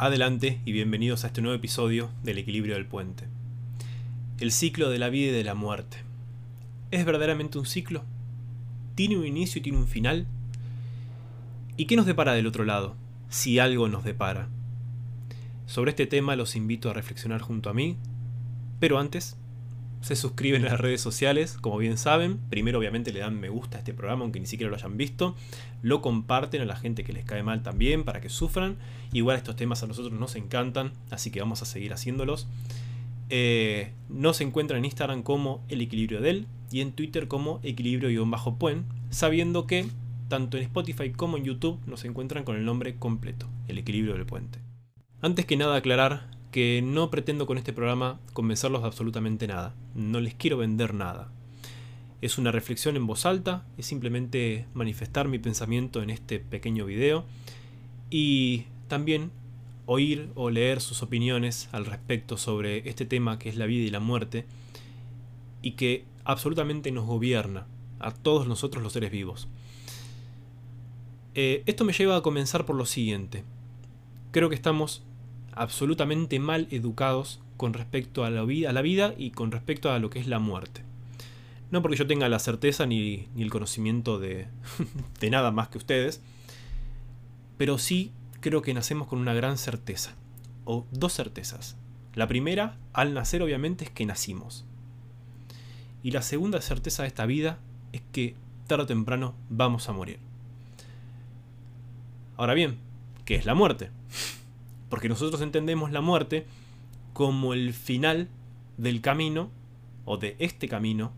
Adelante y bienvenidos a este nuevo episodio del equilibrio del puente. El ciclo de la vida y de la muerte. ¿Es verdaderamente un ciclo? ¿Tiene un inicio y tiene un final? ¿Y qué nos depara del otro lado? Si algo nos depara. Sobre este tema los invito a reflexionar junto a mí, pero antes se suscriben a las redes sociales, como bien saben. Primero obviamente le dan me gusta a este programa, aunque ni siquiera lo hayan visto. Lo comparten a la gente que les cae mal también, para que sufran. Igual estos temas a nosotros nos encantan, así que vamos a seguir haciéndolos. Eh, nos encuentran en Instagram como El Equilibrio del y en Twitter como Equilibrio-Puen, sabiendo que tanto en Spotify como en YouTube nos encuentran con el nombre completo, El Equilibrio del Puente. Antes que nada aclarar que no pretendo con este programa convencerlos de absolutamente nada. No les quiero vender nada. Es una reflexión en voz alta, es simplemente manifestar mi pensamiento en este pequeño video y también oír o leer sus opiniones al respecto sobre este tema que es la vida y la muerte y que absolutamente nos gobierna a todos nosotros los seres vivos. Eh, esto me lleva a comenzar por lo siguiente. Creo que estamos absolutamente mal educados con respecto a la, vida, y con respecto a lo que es la muerte. No porque yo tenga la certeza ni, el conocimiento de, de nada más que ustedes, pero sí creo que nacemos con una gran certeza, o dos certezas. La primera, al nacer obviamente, es que nacimos. Y la segunda certeza de esta vida es que tarde o temprano vamos a morir. Ahora bien, ¿qué es la muerte? Porque nosotros entendemos la muerte como el final del camino, o de este camino,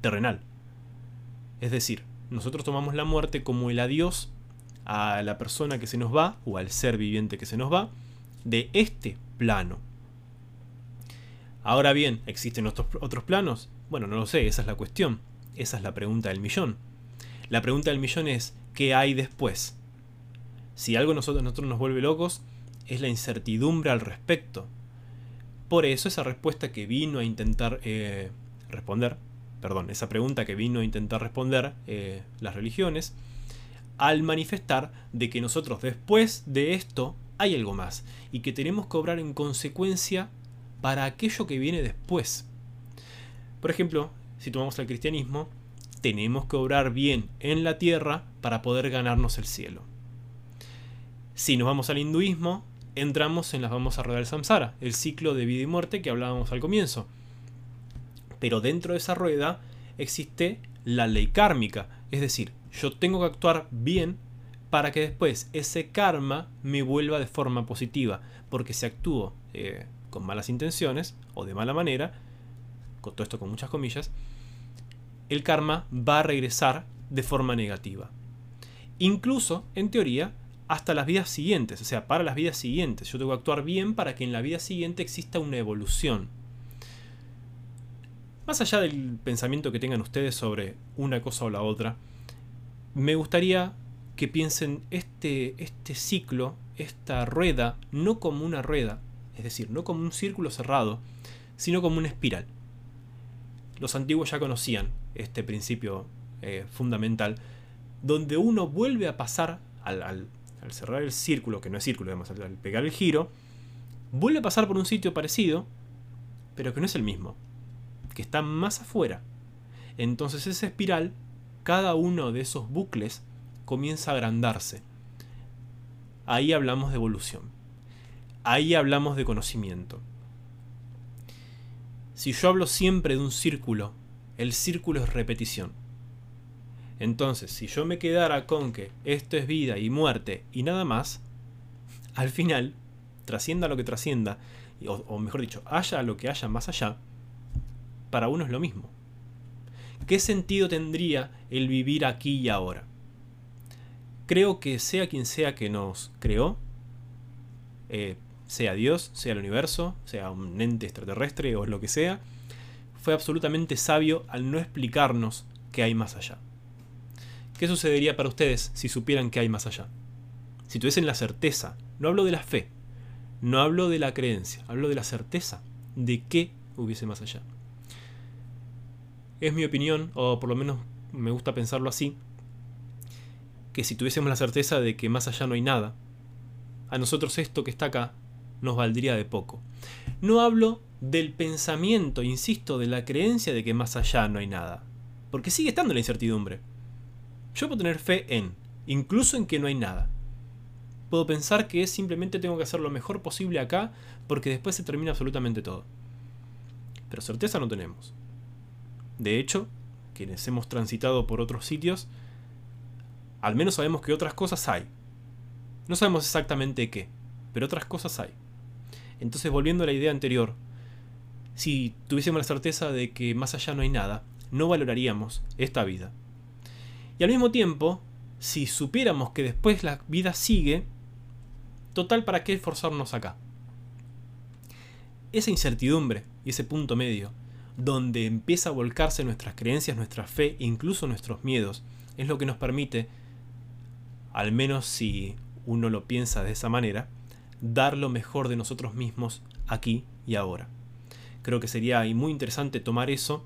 terrenal. Es decir, nosotros tomamos la muerte como el adiós a la persona que se nos va, o al ser viviente que se nos va, de este plano. Ahora bien, ¿existen otros, otros planos? Bueno, no lo sé, esa es la cuestión. Esa es la pregunta del millón. La pregunta del millón es, ¿qué hay después? Si algo nosotros, nosotros nos vuelve locos, es la incertidumbre al respecto. Por eso esa respuesta que vino a intentar eh, responder, perdón, esa pregunta que vino a intentar responder eh, las religiones, al manifestar de que nosotros después de esto hay algo más y que tenemos que obrar en consecuencia para aquello que viene después. Por ejemplo, si tomamos el cristianismo, tenemos que obrar bien en la tierra para poder ganarnos el cielo. Si nos vamos al hinduismo, entramos en las vamos a rodar el samsara, el ciclo de vida y muerte que hablábamos al comienzo. Pero dentro de esa rueda existe la ley kármica, es decir, yo tengo que actuar bien para que después ese karma me vuelva de forma positiva, porque si actúo eh, con malas intenciones o de mala manera, con todo esto con muchas comillas, el karma va a regresar de forma negativa. Incluso, en teoría, hasta las vidas siguientes, o sea, para las vidas siguientes. Yo tengo que actuar bien para que en la vida siguiente exista una evolución. Más allá del pensamiento que tengan ustedes sobre una cosa o la otra, me gustaría que piensen este, este ciclo, esta rueda, no como una rueda, es decir, no como un círculo cerrado, sino como una espiral. Los antiguos ya conocían este principio eh, fundamental, donde uno vuelve a pasar al al cerrar el círculo, que no es círculo, digamos, al pegar el giro, vuelve a pasar por un sitio parecido, pero que no es el mismo, que está más afuera. Entonces esa espiral, cada uno de esos bucles comienza a agrandarse. Ahí hablamos de evolución. Ahí hablamos de conocimiento. Si yo hablo siempre de un círculo, el círculo es repetición. Entonces, si yo me quedara con que esto es vida y muerte y nada más, al final, trascienda lo que trascienda, o, mejor dicho, haya lo que haya más allá, para uno es lo mismo. ¿Qué sentido tendría el vivir aquí y ahora? Creo que sea quien sea que nos creó, eh, sea Dios, sea el universo, sea un ente extraterrestre o lo que sea, fue absolutamente sabio al no explicarnos qué hay más allá. ¿Qué sucedería para ustedes si supieran que hay más allá? Si tuviesen la certeza, no hablo de la fe, no hablo de la creencia, hablo de la certeza de que hubiese más allá. Es mi opinión, o por lo menos me gusta pensarlo así, que si tuviésemos la certeza de que más allá no hay nada, a nosotros esto que está acá nos valdría de poco. No hablo del pensamiento, insisto, de la creencia de que más allá no hay nada. Porque sigue estando la incertidumbre. Yo puedo tener fe en, incluso en que no hay nada. Puedo pensar que simplemente tengo que hacer lo mejor posible acá porque después se termina absolutamente todo. Pero certeza no tenemos. De hecho, quienes hemos transitado por otros sitios, al menos sabemos que otras cosas hay. No sabemos exactamente qué, pero otras cosas hay. Entonces, volviendo a la idea anterior, si tuviésemos la certeza de que más allá no hay nada, no valoraríamos esta vida. Y al mismo tiempo, si supiéramos que después la vida sigue, total, ¿para qué esforzarnos acá? Esa incertidumbre y ese punto medio, donde empieza a volcarse nuestras creencias, nuestra fe e incluso nuestros miedos, es lo que nos permite, al menos si uno lo piensa de esa manera, dar lo mejor de nosotros mismos aquí y ahora. Creo que sería muy interesante tomar eso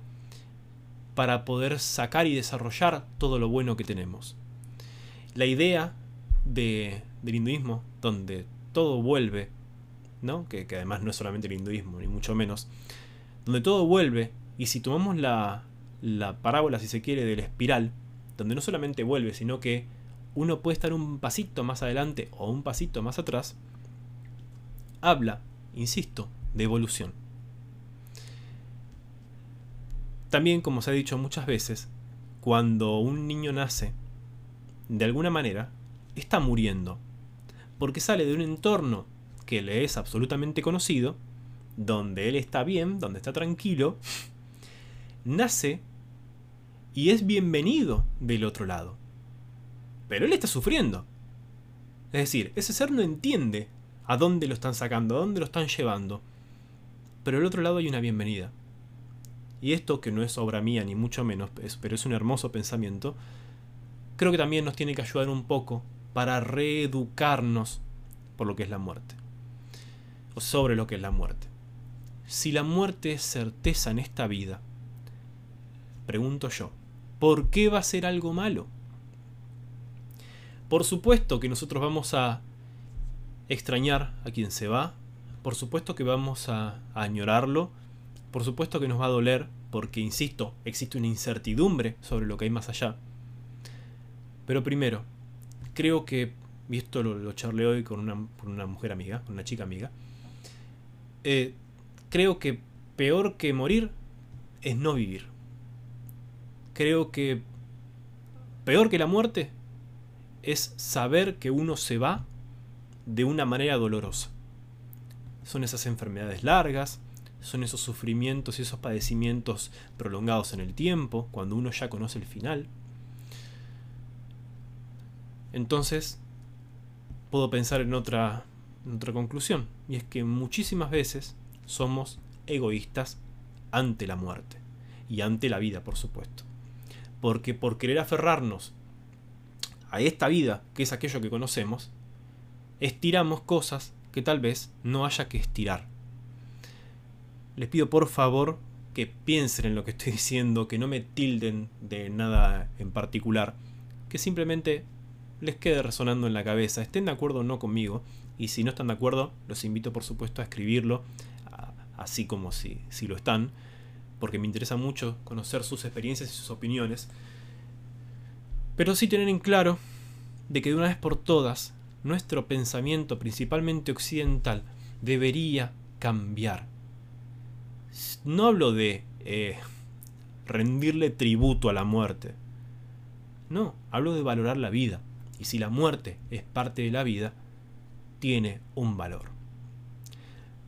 para poder sacar y desarrollar todo lo bueno que tenemos la idea de, del hinduismo, donde todo vuelve, ¿no? Que, además no es solamente el hinduismo, ni mucho menos, donde todo vuelve, y si tomamos la, la parábola, si se quiere, de la espiral, donde no solamente vuelve, sino que uno puede estar un pasito más adelante o un pasito más atrás, habla, insisto, de evolución. También, como se ha dicho muchas veces, cuando un niño nace, de alguna manera, está muriendo, porque sale de un entorno que le es absolutamente conocido, donde él está bien, donde está tranquilo, nace y es bienvenido del otro lado. Pero él está sufriendo. Es decir, ese ser no entiende a dónde lo están sacando, a dónde lo están llevando. Pero del otro lado hay una bienvenida. Y esto, que no es obra mía ni mucho menos, pero es un hermoso pensamiento, creo que también nos tiene que ayudar un poco para reeducarnos por lo que es la muerte. O sobre lo que es la muerte. Si la muerte es certeza en esta vida, pregunto yo, ¿por qué va a ser algo malo? Por supuesto que nosotros vamos a extrañar a quien se va, por supuesto que vamos a, a añorarlo, por supuesto que nos va a doler porque, insisto, existe una incertidumbre sobre lo que hay más allá. Pero primero, creo que, y esto lo, charlé hoy con una, mujer amiga, con una chica amiga, eh, creo que peor que morir es no vivir. Creo que peor que la muerte es saber que uno se va de una manera dolorosa. Son esas enfermedades largas, son esos sufrimientos y esos padecimientos prolongados en el tiempo, cuando uno ya conoce el final. Entonces, puedo pensar en otra, otra conclusión, y es que muchísimas veces somos egoístas ante la muerte y ante la vida, por supuesto. Porque por querer aferrarnos a esta vida, que es aquello que conocemos, estiramos cosas que tal vez no haya que estirar. Les pido por favor que piensen en lo que estoy diciendo, que no me tilden de nada en particular, que simplemente les quede resonando en la cabeza, estén de acuerdo o no conmigo, y si no están de acuerdo, los invito por supuesto a escribirlo, así como si, si lo están, porque me interesa mucho conocer sus experiencias y sus opiniones, pero sí tener en claro de que de una vez por todas, nuestro pensamiento, principalmente occidental, debería cambiar. No hablo de eh, rendirle tributo a la muerte. No, hablo de valorar la vida. Y si la muerte es parte de la vida, tiene un valor.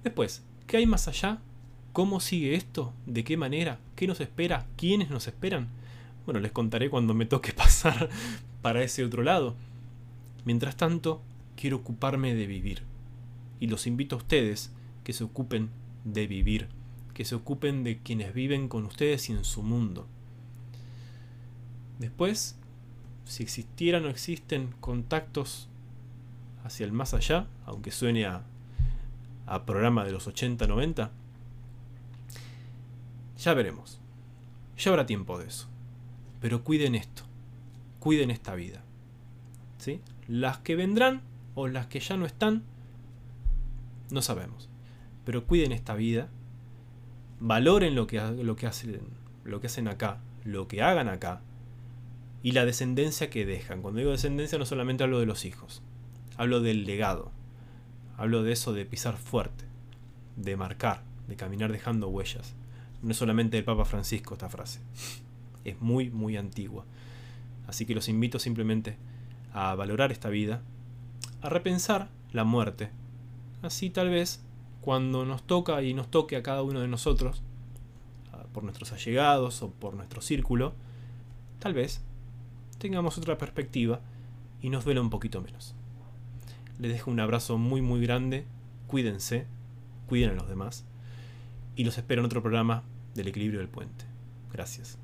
Después, ¿qué hay más allá? ¿Cómo sigue esto? ¿De qué manera? ¿Qué nos espera? ¿Quiénes nos esperan? Bueno, les contaré cuando me toque pasar para ese otro lado. Mientras tanto, quiero ocuparme de vivir. Y los invito a ustedes que se ocupen de vivir, que se ocupen de quienes viven con ustedes y en su mundo. Después, si existieran o existen contactos hacia el más allá, aunque suene a, programa de los 80-90, ya veremos. Ya habrá tiempo de eso. Pero cuiden esto. Cuiden esta vida. ¿Sí? Las que vendrán, o las que ya no están, no sabemos. Pero cuiden esta vida, valoren lo que, lo que, hacen, lo que hacen acá, lo que hagan acá, y la descendencia que dejan. Cuando digo descendencia no solamente hablo de los hijos, hablo del legado, hablo de eso de pisar fuerte, de marcar, de caminar dejando huellas. No es solamente del Papa Francisco esta frase, es muy, muy antigua. Así que los invito simplemente a valorar esta vida, a repensar la muerte. Así tal vez cuando nos toca y nos toque a cada uno de nosotros, por nuestros allegados o por nuestro círculo, tal vez tengamos otra perspectiva y nos duela un poquito menos. Les dejo un abrazo muy muy grande, cuídense, cuiden a los demás y los espero en otro programa del equilibrio del puente. Gracias.